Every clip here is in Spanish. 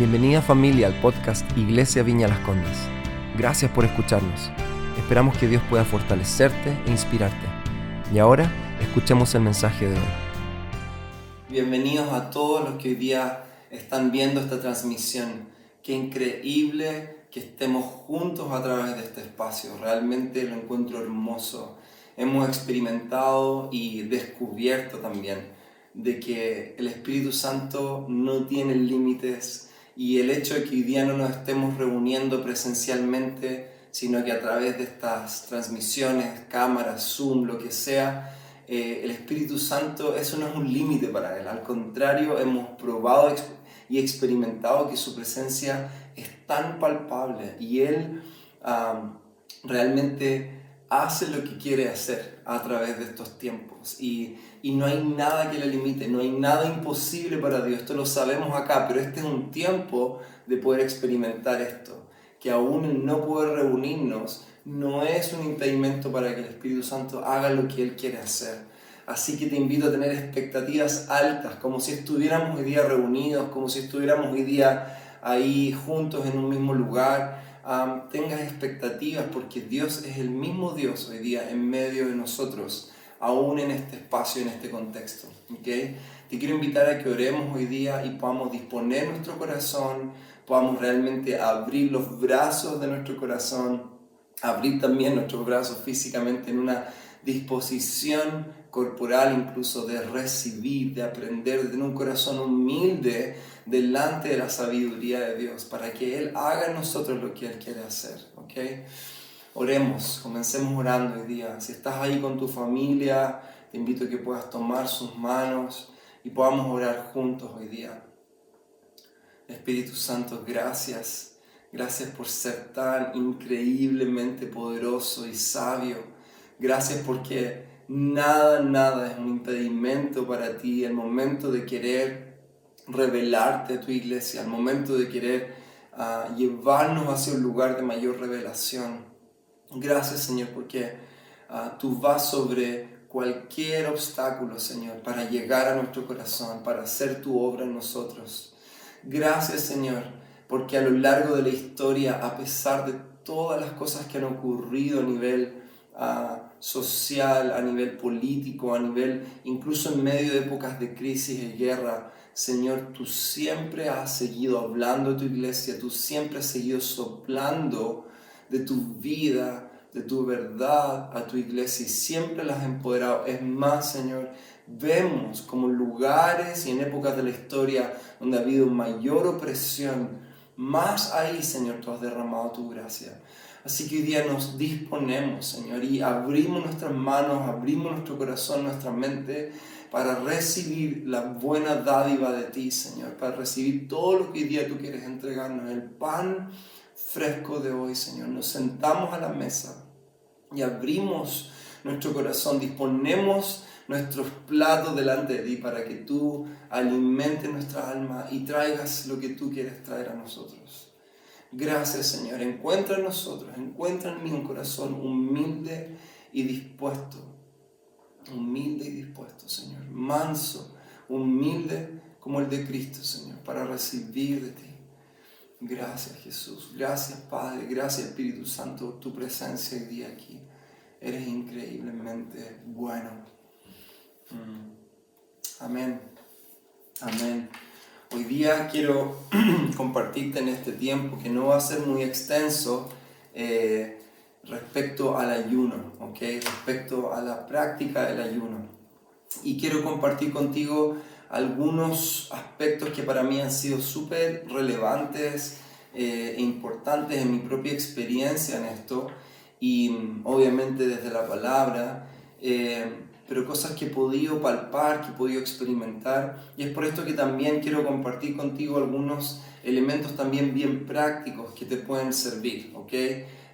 Bienvenida familia al podcast Iglesia Viña Las Condes. Gracias por escucharnos. Esperamos que Dios pueda fortalecerte e inspirarte. Y ahora escuchemos el mensaje de hoy. Bienvenidos a todos los que hoy día están viendo esta transmisión. Qué increíble que estemos juntos a través de este espacio. Realmente lo encuentro hermoso. Hemos experimentado y descubierto también de que el Espíritu Santo no tiene límites y el hecho de que hoy día no nos estemos reuniendo presencialmente, sino que a través de estas transmisiones, cámaras, Zoom, lo que sea, eh, el Espíritu Santo, eso no es un límite para Él. Al contrario, hemos probado y experimentado que su presencia es tan palpable y Él realmente hace lo que quiere hacer a través de estos tiempos. Y y no hay nada que le limite, no hay nada imposible para Dios. Esto lo sabemos acá, pero este es un tiempo de poder experimentar esto. Que aún el no poder reunirnos no es un impedimento para que el Espíritu Santo haga lo que Él quiere hacer. Así que te invito a tener expectativas altas, como si estuviéramos hoy día reunidos, como si estuviéramos hoy día ahí juntos en un mismo lugar. tengas expectativas porque Dios es el mismo Dios hoy día en medio de nosotros aún en este espacio, en este contexto. ¿okay? Te quiero invitar a que oremos hoy día y podamos disponer nuestro corazón, podamos realmente abrir los brazos de nuestro corazón, abrir también nuestros brazos físicamente en una disposición corporal incluso de recibir, de aprender, de tener un corazón humilde delante de la sabiduría de Dios para que Él haga en nosotros lo que Él quiere hacer. ¿okay? Oremos, comencemos orando hoy día. Si estás ahí con tu familia, te invito a que puedas tomar sus manos y podamos orar juntos hoy día. Espíritu Santo, gracias. Gracias por ser tan increíblemente poderoso y sabio. Gracias porque nada, nada es un impedimento para ti. El momento de querer revelarte a tu iglesia, el momento de querer ah, llevarnos hacia un lugar de mayor revelación. Gracias, Señor, porque ah, tú vas sobre cualquier obstáculo, Señor, para llegar a nuestro corazón, para hacer tu obra en nosotros. Gracias, Señor, porque a lo largo de la historia, a pesar de todas las cosas que han ocurrido a nivel ah, social, a nivel político, a nivel incluso en medio de épocas de crisis y guerra, Señor, tú siempre has seguido hablando a tu iglesia, tú siempre has seguido soplando de tu vida, de tu verdad a tu iglesia y siempre las has empoderado. Es más, Señor, vemos como lugares y en épocas de la historia donde ha habido mayor opresión, más ahí, Señor, tú has derramado tu gracia. Así que hoy día nos disponemos, Señor, y abrimos nuestras manos, abrimos nuestro corazón, nuestra mente, para recibir la buena dádiva de ti, Señor, para recibir todo lo que hoy día tú quieres entregarnos, el pan fresco de hoy, Señor. Nos sentamos a la mesa y abrimos nuestro corazón, disponemos nuestros platos delante de ti para que tú alimentes nuestra alma y traigas lo que tú quieres traer a nosotros. Gracias Señor, encuentra en nosotros, encuentra en mí un corazón humilde y dispuesto, humilde y dispuesto Señor, manso, humilde como el de Cristo Señor, para recibir de ti. Gracias Jesús, gracias Padre, gracias Espíritu Santo, tu presencia hoy día aquí. Eres increíblemente bueno. Mm. Amén, amén. Hoy día quiero compartirte en este tiempo que no va a ser muy extenso eh, respecto al ayuno, ¿ok? Respecto a la práctica del ayuno. Y quiero compartir contigo algunos aspectos que para mí han sido súper relevantes eh, e importantes en mi propia experiencia en esto y mm, obviamente desde la palabra, eh, pero cosas que he podido palpar, que he podido experimentar y es por esto que también quiero compartir contigo algunos elementos también bien prácticos que te pueden servir, ¿ok?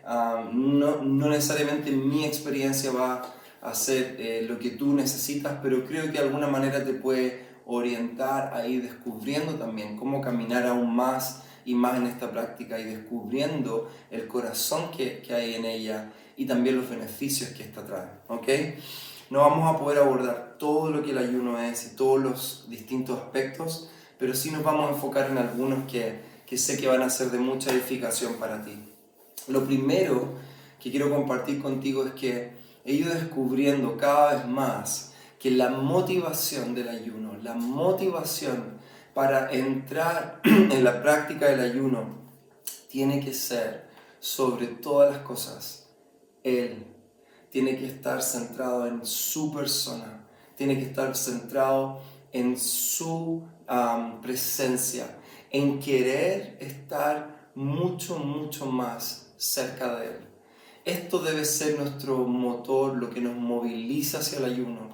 Ah, no, no necesariamente mi experiencia va a ser eh, lo que tú necesitas, pero creo que de alguna manera te puede orientar a ir descubriendo también cómo caminar aún más y más en esta práctica y descubriendo el corazón que, que hay en ella y también los beneficios que esta trae. ¿ok? No vamos a poder abordar todo lo que el ayuno es y todos los distintos aspectos, pero sí nos vamos a enfocar en algunos que, que sé que van a ser de mucha edificación para ti. Lo primero que quiero compartir contigo es que he ido descubriendo cada vez más que la motivación del ayuno, la motivación para entrar en la práctica del ayuno, tiene que ser sobre todas las cosas Él. Tiene que estar centrado en su persona, tiene que estar centrado en su presencia, en querer estar mucho, mucho más cerca de Él. Esto debe ser nuestro motor, lo que nos moviliza hacia el ayuno.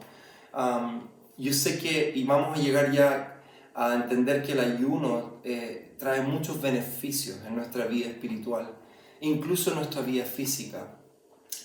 Yo sé que, y vamos a llegar ya a entender que el ayuno eh, trae muchos beneficios en nuestra vida espiritual, incluso en nuestra vida física.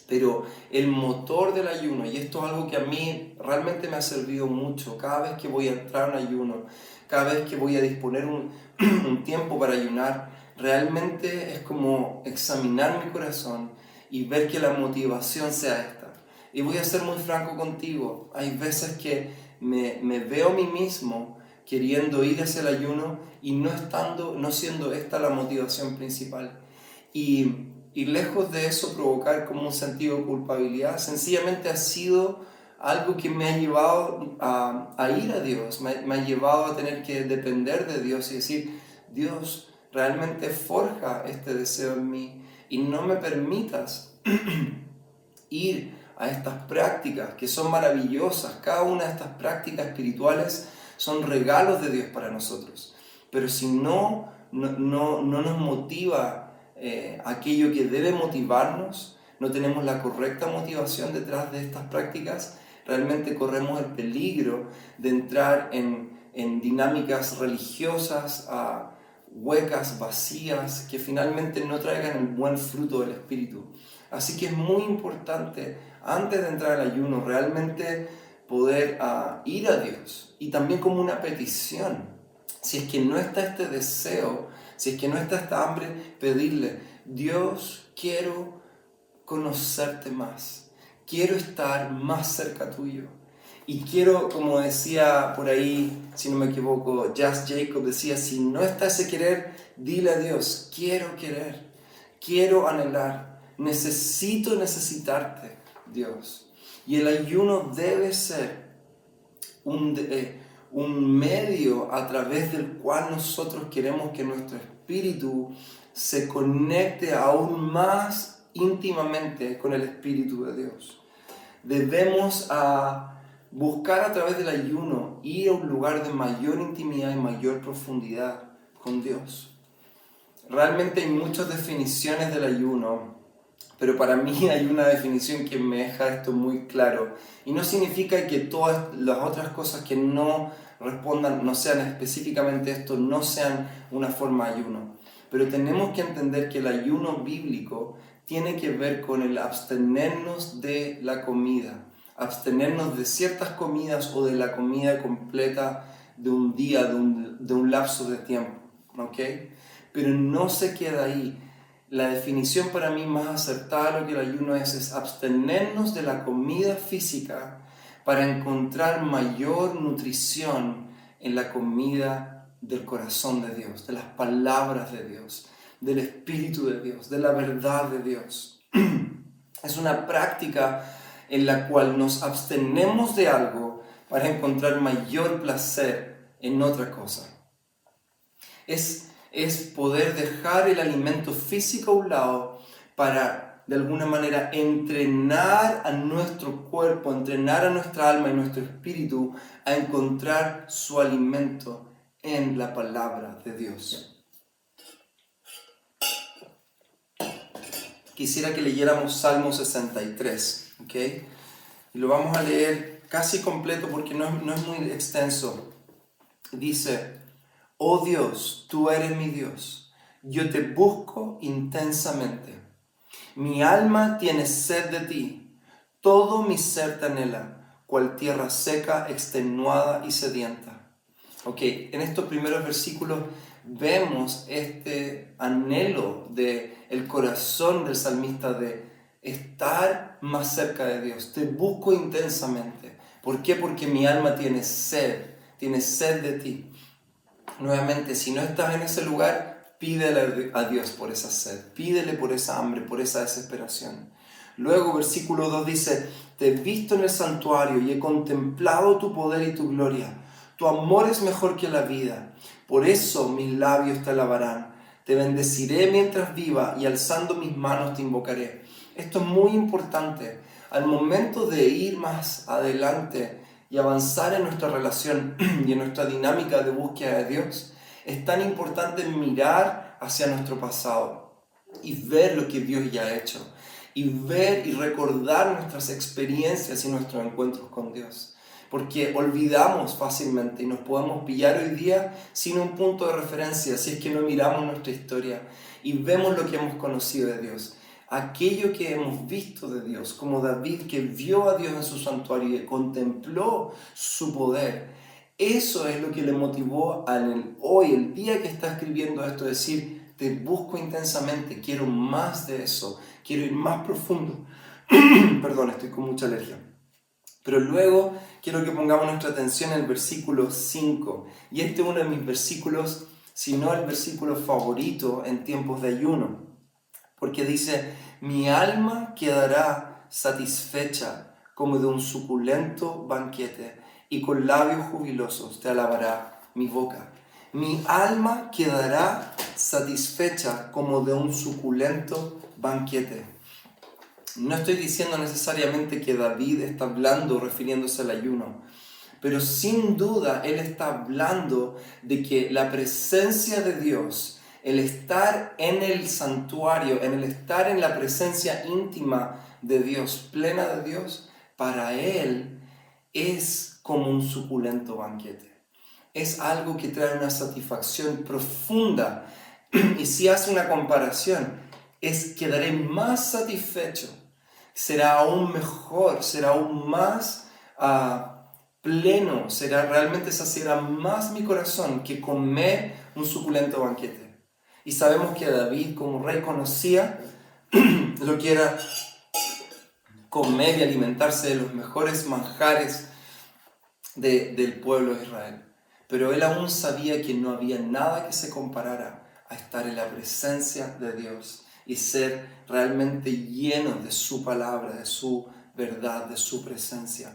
Pero el motor del ayuno, y esto es algo que a mí realmente me ha servido mucho, cada vez que voy a entrar en ayuno, cada vez que voy a disponer un, un tiempo para ayunar, realmente es como examinar mi corazón y ver que la motivación sea esta. Y voy a ser muy franco contigo, hay veces que me, veo a mí mismo queriendo ir hacia el ayuno y no estando, no siendo esta la motivación principal. Y y lejos de eso provocar como un sentido de culpabilidad, sencillamente ha sido algo que me ha llevado a, a ir a Dios, me, me, ha llevado a tener que depender de Dios y decir, Dios, realmente forja este deseo en mí y no me permitas ir a estas prácticas que son maravillosas. Cada una de estas prácticas espirituales son regalos de Dios para nosotros. Pero si no, no, no, no nos motiva eh, aquello que debe motivarnos, no tenemos la correcta motivación detrás de estas prácticas, realmente corremos el peligro de entrar en, en dinámicas religiosas, huecas, vacías, que finalmente no traigan el buen fruto del Espíritu. Así que es muy importante, antes de entrar al ayuno, realmente poder ah, ir a Dios. Y también como una petición. Si es que no está este deseo si es que no está esta hambre, pedirle, Dios, quiero conocerte más, quiero estar más cerca tuyo. Y quiero, como decía por ahí, si no me equivoco, Just Jacob decía, si no está ese querer, dile a Dios, quiero querer, quiero anhelar, necesito necesitarte, Dios. Y el ayuno debe ser un, eh, un medio a través del cual nosotros queremos que nuestro espíritu se conecte aún más íntimamente con el Espíritu de Dios. Debemos a buscar a través del ayuno ir a un lugar de mayor intimidad y mayor profundidad con Dios. Realmente hay muchas definiciones del ayuno pero para mí hay una definición que me deja esto muy claro. Y no significa que todas las otras cosas que no respondan, no sean específicamente esto, no sean una forma de ayuno. Pero tenemos que entender que el ayuno bíblico tiene que ver con el abstenernos de la comida, abstenernos de ciertas comidas o de la comida completa de un día, de un, de un lapso de tiempo. ¿ok? Pero no se queda ahí la definición para mí más acertada de lo que el ayuno es es abstenernos de la comida física para encontrar mayor nutrición en la comida del corazón de Dios, de las palabras de Dios, del Espíritu de Dios, de la verdad de Dios. Es una práctica en la cual nos abstenemos de algo para encontrar mayor placer en otra cosa. Es es poder dejar el alimento físico a un lado para de alguna manera entrenar a nuestro cuerpo, entrenar a nuestra alma y nuestro espíritu a encontrar su alimento en la palabra de Dios. Quisiera que leyéramos Salmo 63, ¿ok? Y lo vamos a leer casi completo porque no no es muy extenso. Dice, Oh Dios, tú eres mi Dios. Yo te busco intensamente. Mi alma tiene sed de ti. Todo mi ser te anhela, cual tierra seca, extenuada y sedienta. Ok, en estos primeros versículos vemos este anhelo de el corazón del salmista de estar más cerca de Dios. Te busco intensamente. ¿Por qué? Porque mi alma tiene sed, tiene sed de ti nuevamente, si no estás en ese lugar, pídele a Dios por esa sed, pídele por esa hambre, por esa desesperación. Luego, versículo 2 dice, te he visto en el santuario y he contemplado tu poder y tu gloria. Tu amor es mejor que la vida. Por eso mis labios te alabarán. Te bendeciré mientras viva y alzando mis manos te invocaré. Esto es muy importante. Al momento de ir más adelante y avanzar en nuestra relación y en nuestra dinámica de búsqueda de Dios, es tan importante mirar hacia nuestro pasado y ver lo que Dios ya ha hecho y ver y recordar nuestras experiencias y nuestros encuentros con Dios. Porque olvidamos fácilmente y nos podemos pillar hoy día sin un punto de referencia si es que no miramos nuestra historia y vemos lo que hemos conocido de Dios. Aquello que hemos visto de Dios, como David que vio a Dios en su santuario y contempló su poder. Eso es lo que le motivó al hoy, el día que está escribiendo esto, decir, te busco intensamente, quiero más de eso, quiero ir más profundo. Perdón, estoy con mucha alergia. Pero luego quiero que pongamos nuestra atención en el versículo 5. Y este es uno de mis versículos, si no el versículo favorito en tiempos de ayuno. Porque dice, mi alma quedará satisfecha como de un suculento banquete, y con labios jubilosos te alabará mi boca. Mi alma quedará satisfecha como de un suculento banquete. No estoy diciendo necesariamente que David está hablando refiriéndose al ayuno, pero sin duda él está hablando de que la presencia de Dios, el estar en el santuario, en el estar en la presencia íntima de Dios, plena de Dios, para él es como un suculento banquete. Es algo que trae una satisfacción profunda. Y si hace una comparación, es quedaré más satisfecho, será aún mejor, será aún más ah, pleno, será realmente saciará más mi corazón que comer un suculento banquete. Y sabemos que David como rey conocía lo que era comer y alimentarse de los mejores manjares del pueblo de Israel. Pero él aún sabía que no había nada que se comparara a estar en la presencia de Dios y ser realmente llenos de su palabra, de su verdad, de su presencia.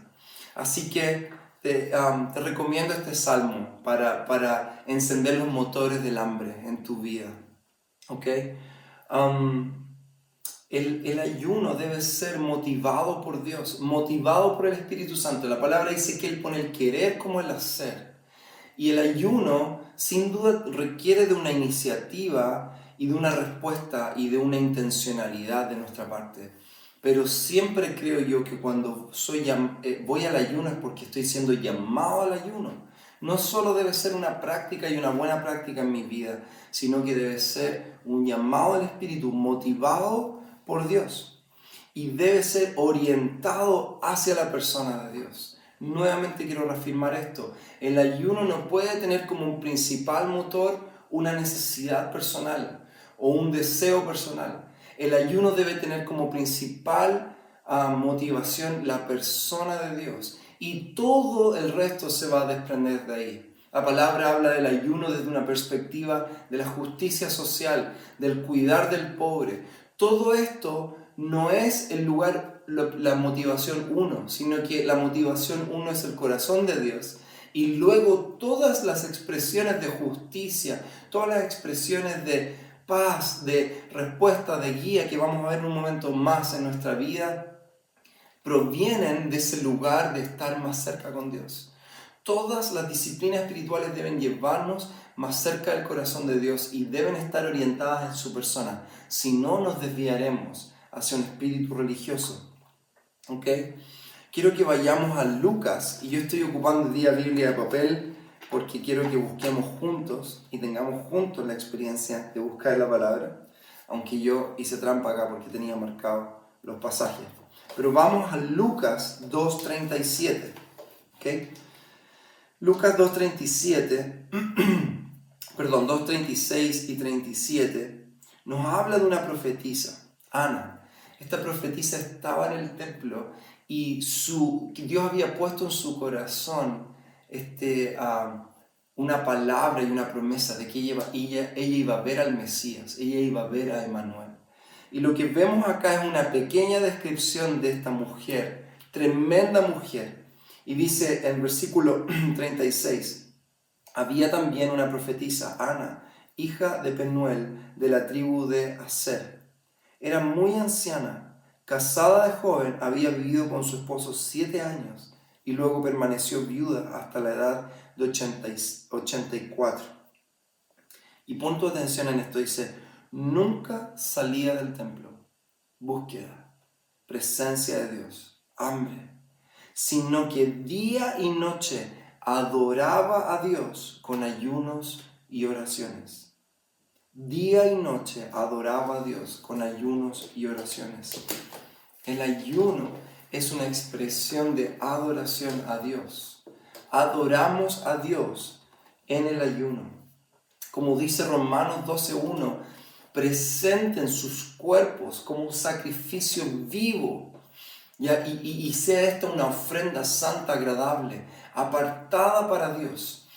Así que te, um, recomiendo este salmo para, para, encender los motores del hambre en tu vida. ¿Ok? Um, el, el, ayuno debe ser motivado por Dios, motivado por el Espíritu Santo. La palabra dice que Él pone el querer como el hacer. Y el ayuno sin duda requiere de una iniciativa y de una respuesta y de una intencionalidad de nuestra parte. Pero siempre creo yo que cuando soy, eh, voy al ayuno es porque estoy siendo llamado al ayuno. No solo debe ser una práctica y una buena práctica en mi vida, sino que debe ser un llamado del Espíritu motivado por Dios. Y debe ser orientado hacia la persona de Dios. Nuevamente quiero reafirmar esto. El ayuno no puede tener como un principal motor una necesidad personal o un deseo personal. El ayuno debe tener como principal ah, motivación la persona de Dios y todo el resto se va a desprender de ahí. La palabra habla del ayuno desde una perspectiva de la justicia social, del cuidar del pobre. Todo esto no es el lugar, la motivación uno, sino que la motivación uno es el corazón de Dios. Y luego todas las expresiones de justicia, todas las expresiones de paz, de respuesta, de guía que vamos a ver en un momento más en nuestra vida, provienen de ese lugar de estar más cerca con Dios. Todas las disciplinas espirituales deben llevarnos más cerca del corazón de Dios y deben estar orientadas en su persona. Si no, nos desviaremos hacia un espíritu religioso. ¿Ok? Quiero que vayamos a Lucas y yo estoy ocupando el día Biblia de papel porque quiero que busquemos juntos y tengamos juntos la experiencia de buscar la palabra, aunque yo hice trampa acá porque tenía marcado los pasajes. Pero vamos a Lucas 2.37. ¿okay? Lucas 2.37, perdón, 2.36 y 37, nos habla de una profetisa, Ana. Esta profetisa estaba en el templo y su, Dios había puesto en su corazón este, una palabra y una promesa de que ella, ella, ella iba a ver al Mesías, ella iba a ver a Emanuel. Y lo que vemos acá es una pequeña descripción de esta mujer, tremenda mujer. Y dice en versículo 36, había también una profetisa, Ana, hija de Penuel, de la tribu de Aser. Era muy anciana, casada de joven, había vivido con su esposo siete años y luego permaneció viuda hasta la edad de 84. Y punto de atención en esto, dice, nunca salía del templo. Búsqueda, presencia de Dios, hambre, sino que día y noche adoraba a Dios con ayunos y oraciones. Día y noche adoraba a Dios con ayunos y oraciones. El ayuno es una expresión de adoración a Dios. Adoramos a Dios en el ayuno. Como dice Romanos 12.1, presenten sus cuerpos como un sacrificio vivo y, sea esta una ofrenda santa, agradable, apartada para Dios.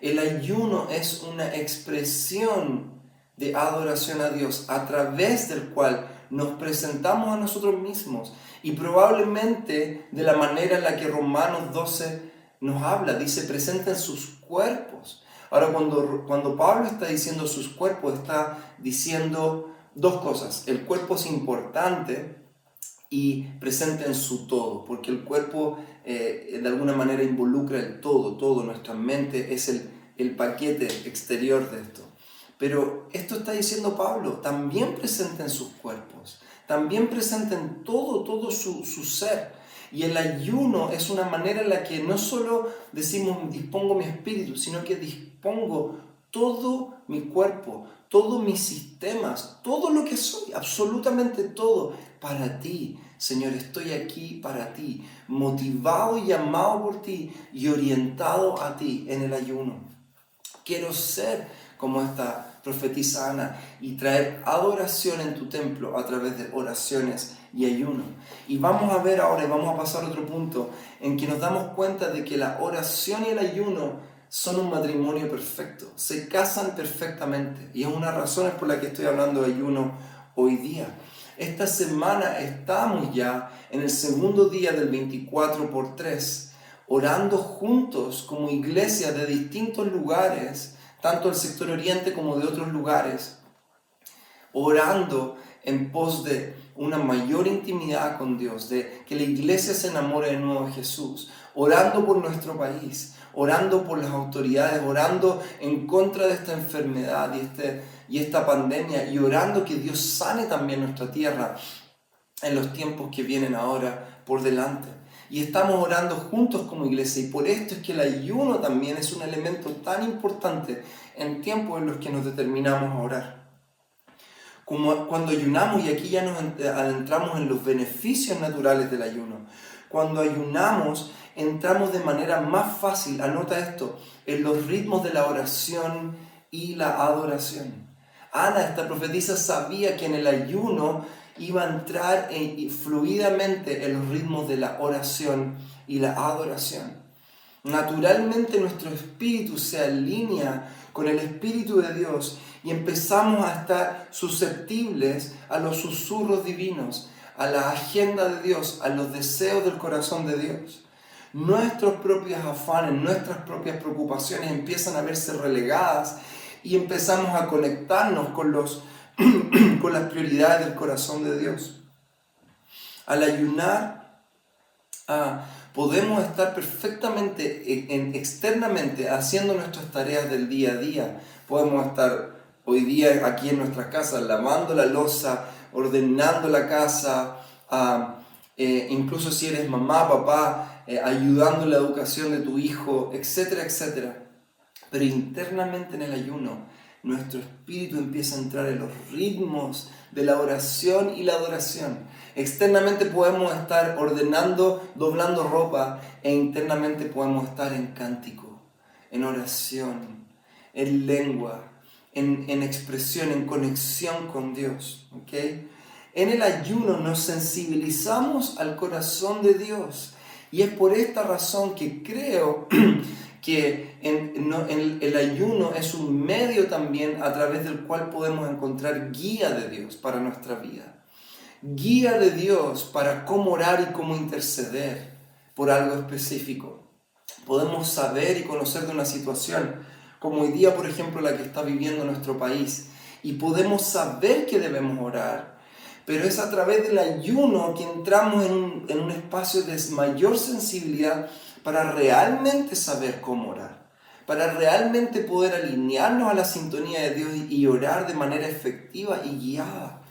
El ayuno es una expresión de adoración a Dios a través del cual nos presentamos a nosotros mismos y probablemente de la manera en la que Romanos 12 nos habla, dice, presenten sus cuerpos Ahora, cuando, cuando Pablo está diciendo sus cuerpos, está diciendo dos cosas. El cuerpo es importante y presente en su todo, porque el cuerpo eh, de alguna manera involucra el todo, todo, nuestra mente es el, el paquete exterior de esto. Pero esto está diciendo Pablo, también presente en sus cuerpos, también presente en todo, todo su, su ser. Y el ayuno es una manera en la que no solo decimos dispongo mi espíritu, sino que dispongo todo mi cuerpo, todos mis sistemas, todo lo que soy, absolutamente todo, para ti. Señor, estoy aquí para ti, motivado y llamado por ti y orientado a ti en el ayuno. Quiero ser como esta profetisa Ana y traer adoración en tu templo a través de oraciones y ayuno. Y vamos a ver ahora, y vamos a pasar a otro punto, en que nos damos cuenta de que la oración y el ayuno son un matrimonio perfecto, se casan perfectamente. Y es una razón por la que estoy hablando de ayuno hoy día. Esta semana estamos ya en el segundo día del 24 por 3, orando juntos como iglesia de distintos lugares, tanto del sector oriente como de otros lugares, orando en pos de una mayor intimidad con Dios, de que la iglesia se enamore de nuevo de Jesús, orando por nuestro país, orando por las autoridades, orando en contra de esta enfermedad y, este, y esta pandemia y orando que Dios sane también nuestra tierra en los tiempos que vienen ahora por delante. Y estamos orando juntos como iglesia y por esto es que el ayuno también es un elemento tan importante en tiempos en los que nos determinamos a orar como cuando ayunamos, y aquí ya nos adentramos en los beneficios naturales del ayuno, cuando ayunamos entramos de manera más fácil, anota esto, en los ritmos de la oración y la adoración. Ana, esta profetisa, sabía que en el ayuno iba a entrar fluidamente en los ritmos de la oración y la adoración. Naturalmente nuestro espíritu se alinea con el espíritu de Dios y empezamos a estar susceptibles a los susurros divinos, a la agenda de Dios, a los deseos del corazón de Dios. Nuestros propios afanes, nuestras propias preocupaciones empiezan a verse relegadas y empezamos a conectarnos con, los, con las prioridades del corazón de Dios. Al ayunar, ah, podemos estar perfectamente en, externamente haciendo nuestras tareas del día a día. Podemos estar hoy día aquí en nuestras casas, lavando la losa, ordenando la casa, ah, eh, incluso si eres mamá, papá, eh, ayudando en la educación de tu hijo, etcétera, etcétera. Pero internamente en el ayuno, nuestro espíritu empieza a entrar en los ritmos de la oración y la adoración. Externamente podemos estar ordenando, doblando ropa e internamente podemos estar en cántico, en oración, en lengua, en, expresión, en conexión con Dios. ¿okay? En el ayuno nos sensibilizamos al corazón de Dios. Y es por esta razón que creo que el ayuno es un medio también a través del cual podemos encontrar guía de Dios para nuestra vida. Guía de Dios para cómo orar y cómo interceder por algo específico. Podemos saber y conocer de una situación, como hoy día, por ejemplo, la que está viviendo nuestro país, y podemos saber que debemos orar, pero es a través del ayuno que entramos en un, en un espacio de mayor sensibilidad para realmente saber cómo orar, para realmente poder alinearnos a la sintonía de Dios y orar de manera efectiva y guiada.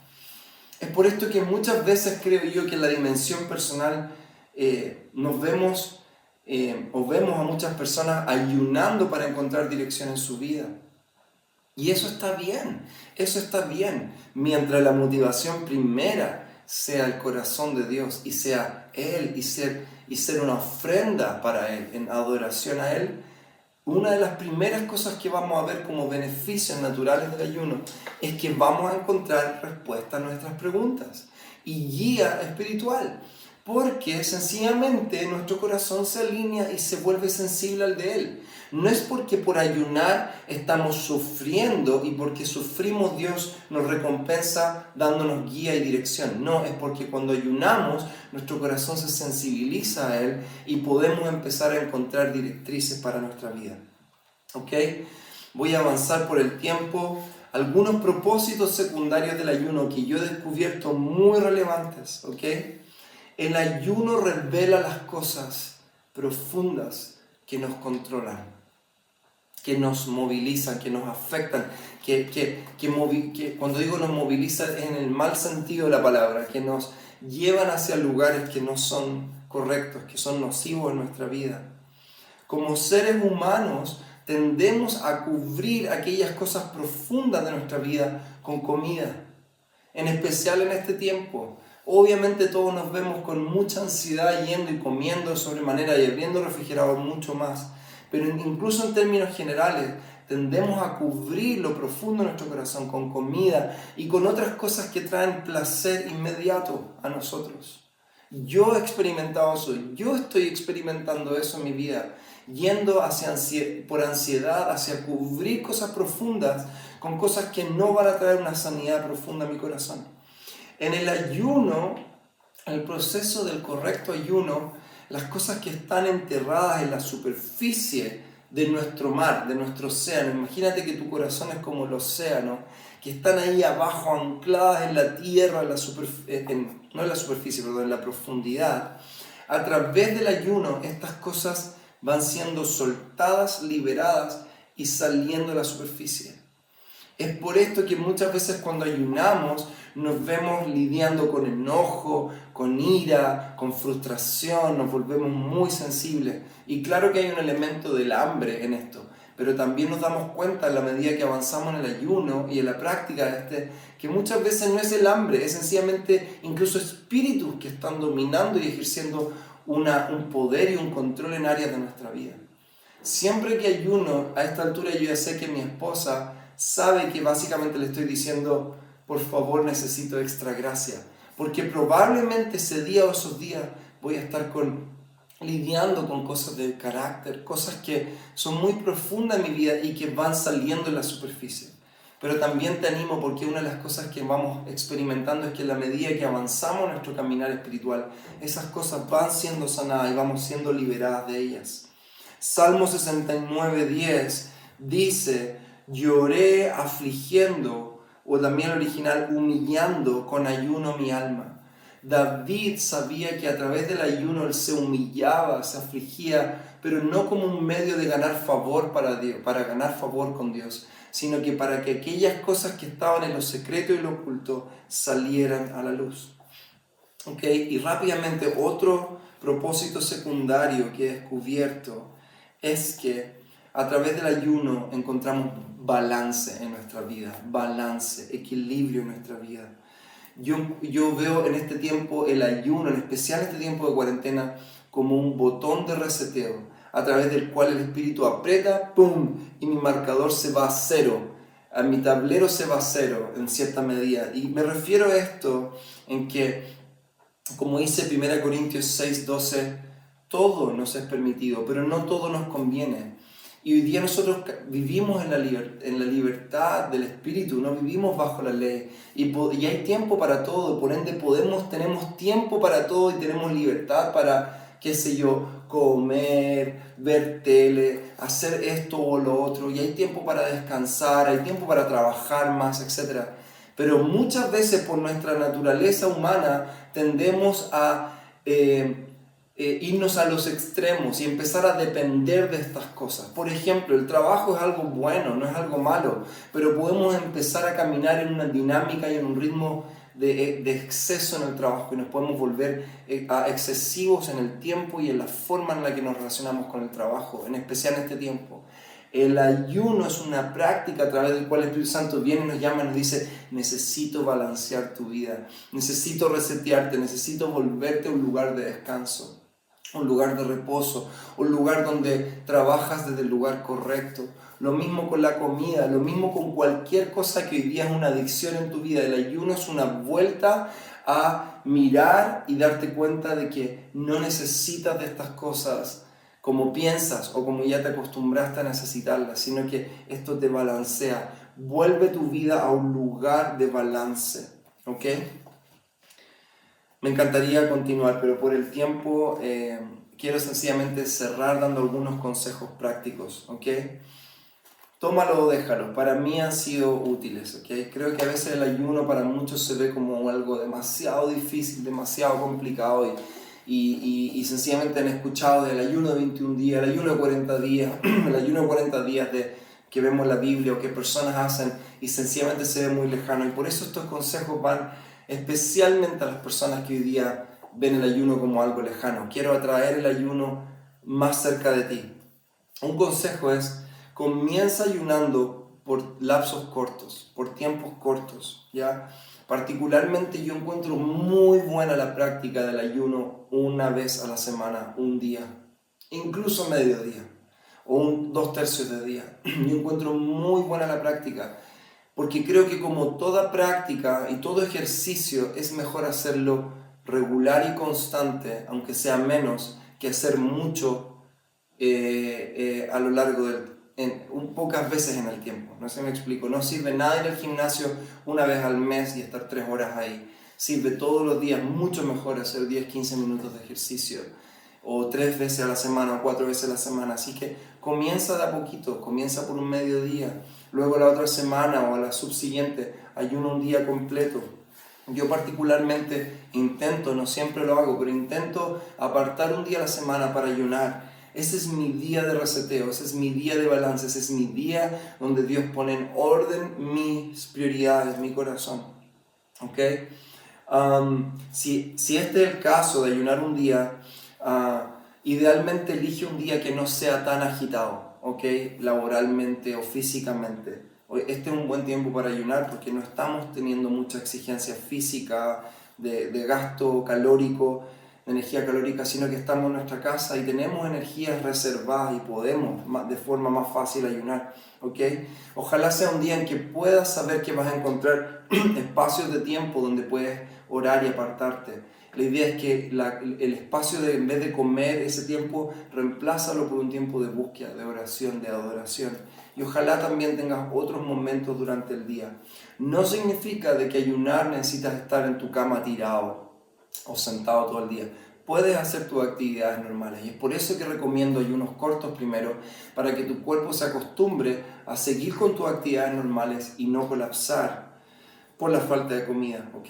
Es por esto que muchas veces creo yo que en la dimensión personal eh, nos vemos eh, o vemos a muchas personas ayunando para encontrar dirección en su vida. Y eso está bien, eso está bien, mientras la motivación primera sea el corazón de Dios y sea Él y ser, y ser una ofrenda para Él, en adoración a Él, una de las primeras cosas que vamos a ver como beneficios naturales del ayuno es que vamos a encontrar respuesta a nuestras preguntas y guía espiritual, porque sencillamente nuestro corazón se alinea y se vuelve sensible al de Él. No es porque por ayunar estamos sufriendo y porque sufrimos Dios nos recompensa dándonos guía y dirección. No, es porque cuando ayunamos nuestro corazón se sensibiliza a Él y podemos empezar a encontrar directrices para nuestra vida. ¿Ok? Voy a avanzar por el tiempo. Algunos propósitos secundarios del ayuno que yo he descubierto muy relevantes. ¿Ok? El ayuno revela las cosas profundas que nos controlan que nos movilizan, que nos afectan, que, que, que, cuando digo nos movilizan es en el mal sentido de la palabra, que nos llevan hacia lugares que no son correctos, que son nocivos en nuestra vida. Como seres humanos tendemos a cubrir aquellas cosas profundas de nuestra vida con comida, en especial en este tiempo. Obviamente todos nos vemos con mucha ansiedad yendo y comiendo sobremanera y abriendo refrigerador mucho más pero incluso en términos generales tendemos a cubrir lo profundo de nuestro corazón con comida y con otras cosas que traen placer inmediato a nosotros. Yo he experimentado eso, yo estoy experimentando eso en mi vida, yendo hacia por ansiedad, hacia cubrir cosas profundas con cosas que no van a traer una sanidad profunda a mi corazón. En el ayuno, el proceso del correcto ayuno, las cosas que están enterradas en la superficie de nuestro mar, de nuestro océano. Imagínate que tu corazón es como el océano, que están ahí abajo, ancladas en la tierra, en la eh, no en la superficie, perdón, en la profundidad. A través del ayuno, estas cosas van siendo soltadas, liberadas y saliendo de la superficie. Es por esto que muchas veces cuando ayunamos nos vemos lidiando con enojo, con ira, con frustración, nos volvemos muy sensibles. Y claro que hay un elemento del hambre en esto, pero también nos damos cuenta en la medida que avanzamos en el ayuno y en la práctica de este, que muchas veces no es el hambre, es sencillamente incluso espíritus que están dominando y ejerciendo una, un poder y un control en áreas de nuestra vida. Siempre que ayuno, a esta altura yo ya sé que mi esposa sabe que básicamente le estoy diciendo, por favor necesito extra gracia, porque probablemente ese día o esos días voy a estar con, lidiando con cosas de carácter, cosas que son muy profundas en mi vida y que van saliendo en la superficie. Pero también te animo porque una de las cosas que vamos experimentando es que a la medida que avanzamos en nuestro caminar espiritual, esas cosas van siendo sanadas y vamos siendo liberadas de ellas. Salmo 69, 10 dice, lloré afligiendo o también original, humillando con ayuno mi alma. David sabía que a través del ayuno él se humillaba, se afligía, pero no como un medio de ganar favor para Dios, para ganar favor con Dios, sino que para que aquellas cosas que estaban en lo secreto y lo oculto salieran a la luz. Okay, y rápidamente otro propósito secundario que he descubierto es que a través del ayuno encontramos balance en nuestra vida, balance, equilibrio en nuestra vida. Yo, yo veo en este tiempo el ayuno, en especial este tiempo de cuarentena, como un botón de reseteo, a través del cual el espíritu aprieta, ¡pum! y mi marcador se va a cero, a mi tablero se va a cero en cierta medida. Y me refiero a esto en que, como dice 1 Corintios 6, 12, todo nos es permitido, pero no todo nos conviene. Y hoy día nosotros vivimos en la, en la libertad del Espíritu, no vivimos bajo la ley. Y, y, hay tiempo para todo, por ende podemos, tenemos tiempo para todo y tenemos libertad para, qué sé yo, comer, ver tele, hacer esto o lo otro. Y hay tiempo para descansar, hay tiempo para trabajar más, etc. Pero muchas veces por nuestra naturaleza humana tendemos a... Eh, eh, irnos a los extremos y empezar a depender de estas cosas. Por ejemplo, el trabajo es algo bueno, no es algo malo, pero podemos empezar a caminar en una dinámica y en un ritmo de, de exceso en el trabajo y nos podemos volver eh, a excesivos en el tiempo y en la forma en la que nos relacionamos con el trabajo, en especial en este tiempo. El ayuno es una práctica a través del cual el Espíritu Santo viene y nos llama y nos dice, necesito balancear tu vida, necesito resetearte, necesito volverte a un lugar de descanso un lugar de reposo, un lugar donde trabajas desde el lugar correcto. Lo mismo con la comida, lo mismo con cualquier cosa que hoy día es una adicción en tu vida. El ayuno es una vuelta a mirar y darte cuenta de que no necesitas de estas cosas como piensas o como ya te acostumbraste a necesitarlas, sino que esto te balancea. Vuelve tu vida a un lugar de balance. ¿Ok? Me encantaría continuar, pero por el tiempo eh, quiero sencillamente cerrar dando algunos consejos prácticos, ¿ok? Tómalo o déjalo. Para mí han sido útiles, ¿ok? Creo que a veces el ayuno para muchos se ve como algo demasiado difícil, demasiado complicado y, y, y, sencillamente han escuchado del ayuno de 21 días, el ayuno de 40 días, el ayuno de 40 días de, que vemos la Biblia o que personas hacen y sencillamente se ve muy lejano. Y por eso estos consejos van especialmente a las personas que hoy día ven el ayuno como algo lejano. Quiero atraer el ayuno más cerca de ti. Un consejo es, comienza ayunando por lapsos cortos, por tiempos cortos, ¿ya? Particularmente yo encuentro muy buena la práctica del ayuno una vez a la semana, un día, incluso mediodía o un, dos tercios de día. Yo encuentro muy buena la práctica porque creo que como toda práctica y todo ejercicio es mejor hacerlo regular y constante, aunque sea menos, que hacer mucho eh, eh, a lo largo del en, un, pocas veces en el tiempo. No si me explico. No sirve nada ir al gimnasio una vez al mes y estar tres horas ahí. Sirve todos los días mucho mejor hacer 10, 15 minutos de ejercicio o tres veces a la semana o cuatro veces a la semana. Así que comienza de a poquito, comienza por un mediodía luego la otra semana o la subsiguiente ayuno un día completo. Yo particularmente intento, no siempre lo hago, pero intento apartar un día a la semana para ayunar. Ese es mi día de reseteo, ese es mi día de balance, ese es mi día donde Dios pone en orden mis prioridades, mi corazón. ¿Ok? Si, si, este es el caso de ayunar un día, uh, idealmente elige un día que no sea tan agitado. ¿Ok? Laboralmente o físicamente. Este es un buen tiempo para ayunar porque no estamos teniendo mucha exigencia física, de, gasto calórico, de energía calórica, sino que estamos en nuestra casa y tenemos energías reservadas y podemos de forma más fácil ayunar. ¿ok? Ojalá sea un día en que puedas saber que vas a encontrar espacios de tiempo donde puedes orar y apartarte la idea es que el espacio de, en vez de comer ese tiempo, reemplázalo por un tiempo de búsqueda, de oración, de adoración. Y ojalá también tengas otros momentos durante el día. No significa de que ayunar necesitas estar en tu cama tirado o sentado todo el día. Puedes hacer tus actividades normales y es por eso que recomiendo ayunos cortos primero, para que tu cuerpo se acostumbre a seguir con tus actividades normales y no colapsar por la falta de comida, ¿ok?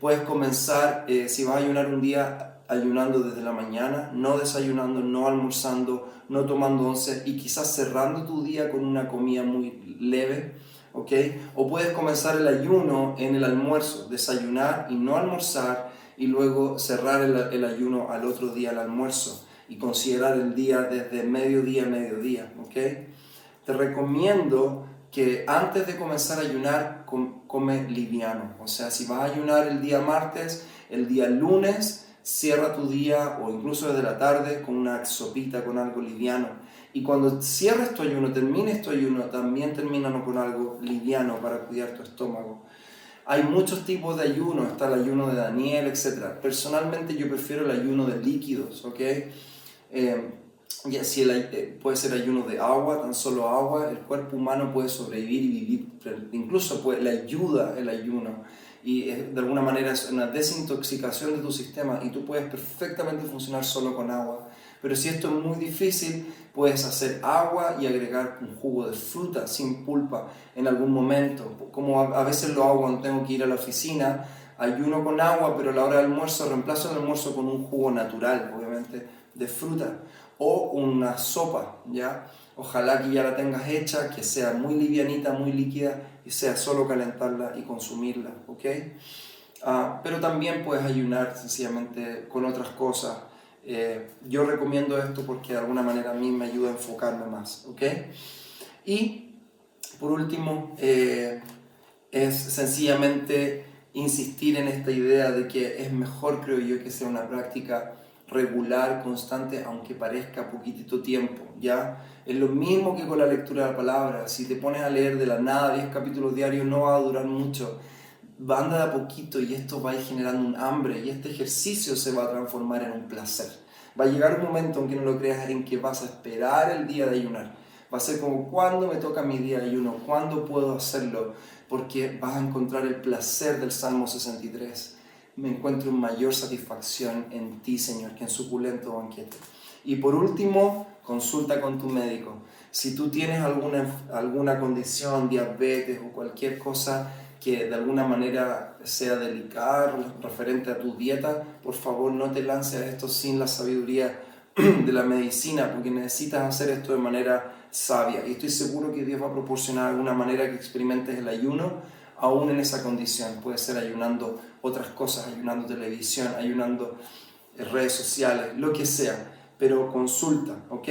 Puedes comenzar, eh, si vas a ayunar un día, ayunando desde la mañana, no desayunando, no almorzando, no tomando once y quizás cerrando tu día con una comida muy leve, ¿ok? O puedes comenzar el ayuno en el almuerzo, desayunar y no almorzar y luego cerrar el, el ayuno al otro día al almuerzo y considerar el día desde mediodía a mediodía, ¿ok? Te recomiendo que antes de comenzar a ayunar, come liviano. O sea, si vas a ayunar el día martes, el día lunes, cierra tu día o incluso desde la tarde con una sopita, con algo liviano. Y cuando cierres tu ayuno, termines tu ayuno, también termínalo con algo liviano para cuidar tu estómago. Hay muchos tipos de ayuno, está el ayuno de Daniel, etc. Personalmente yo prefiero el ayuno de líquidos, ¿ok? Eh, y así eh, puede ser ayuno de agua, tan solo agua, el cuerpo humano puede sobrevivir y vivir, incluso puede, le ayuda el ayuno y de alguna manera es una desintoxicación de tu sistema y tú puedes perfectamente funcionar solo con agua. Pero si esto es muy difícil, puedes hacer agua y agregar un jugo de fruta sin pulpa en algún momento. Como a veces lo hago cuando tengo que ir a la oficina, ayuno con agua, pero a la hora del almuerzo reemplazo el almuerzo con un jugo natural, obviamente, de fruta o una sopa, ¿ya? Ojalá que ya la tengas hecha, que sea muy livianita, muy líquida y sea solo calentarla y consumirla. Ah, pero también puedes ayunar sencillamente con otras cosas. Eh, yo recomiendo esto porque de alguna manera a mí me ayuda a enfocarme más. Y por último, eh, es sencillamente insistir en esta idea de que es mejor, creo yo, que sea una práctica regular, constante, aunque parezca poquitito tiempo, ¿ya? Es lo mismo que con la lectura de la palabra. Si te pones a leer de la nada 10 capítulos diarios, no va a durar mucho. Va a andar a poquito y esto va a ir generando un hambre y este ejercicio se va a transformar en un placer. Va a llegar un momento, aunque no lo creas, en que vas a esperar el día de ayunar. Va a ser como, ¿cuándo me toca mi día de ayuno? ¿Cuándo puedo hacerlo? Porque vas a encontrar el placer del Salmo 63 me encuentro en mayor satisfacción en ti, Señor, que en suculento banquete. Y por último, consulta con tu médico. Si tú tienes alguna, alguna condición, diabetes o cualquier cosa que de alguna manera sea delicada referente a tu dieta, por favor no te lances a esto sin la sabiduría de la medicina, porque necesitas hacer esto de manera sabia. Y estoy seguro que Dios va a proporcionar alguna manera que experimentes el ayuno aún en esa condición. Puede ser ayunando otras cosas, ayunando televisión, ayunando eh, redes sociales, lo que sea, pero consulta, ¿ok?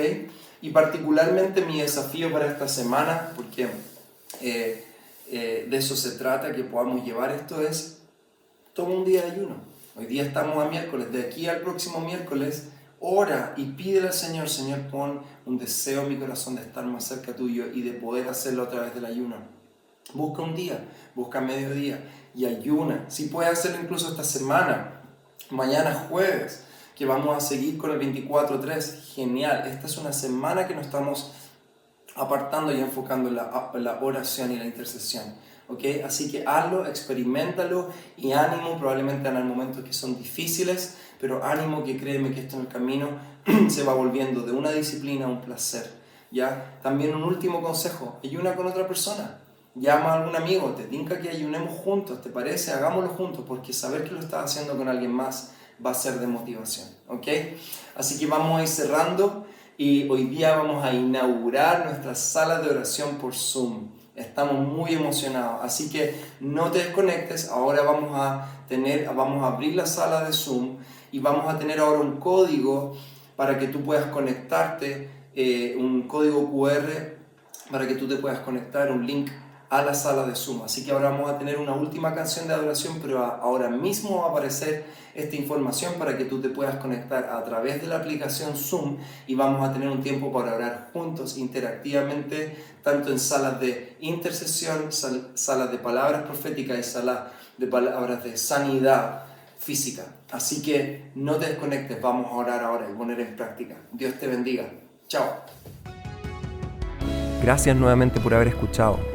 Y particularmente mi desafío para esta semana, porque eh, eh, de eso se trata, que podamos llevar esto, es toma un día de ayuno. Hoy día estamos a miércoles, de aquí al próximo miércoles, ora y pídele al Señor, Señor, pon un deseo en mi corazón de estar más cerca tuyo y de poder hacerlo a través del ayuno. Busca un día, busca mediodía y ayuna. Si puedes hacerlo incluso esta semana, mañana jueves, que vamos a seguir con el 24-3. Genial, esta es una semana que nos estamos apartando y enfocando en la, la oración y la intercesión. ¿okay? Así que hazlo, experimentalo y ánimo, probablemente en momentos que son difíciles, pero ánimo que créeme que esto en el camino se va volviendo de una disciplina a un placer. ¿ya? También un último consejo, ayuna con otra persona llama a algún amigo, te tinca que ayunemos juntos, ¿te parece? Hagámoslo juntos, porque saber que lo estás haciendo con alguien más va a ser de motivación, ¿ok? Así que vamos a ir cerrando y hoy día vamos a inaugurar nuestra sala de oración por Zoom. Estamos muy emocionados, así que no te desconectes, ahora vamos a tener, vamos a abrir la sala de Zoom y vamos a tener ahora un código para que tú puedas conectarte, eh, un código QR para que tú te puedas conectar, un link a la sala de Zoom. Así que ahora vamos a tener una última canción de adoración, pero ahora mismo va a aparecer esta información para que tú te puedas conectar a través de la aplicación Zoom y vamos a tener un tiempo para orar juntos interactivamente, tanto en salas de intercesión, salas de palabras proféticas y salas de palabras de sanidad física. Así que no te desconectes, vamos a orar ahora y poner en práctica. Dios te bendiga. Chao. Gracias nuevamente por haber escuchado.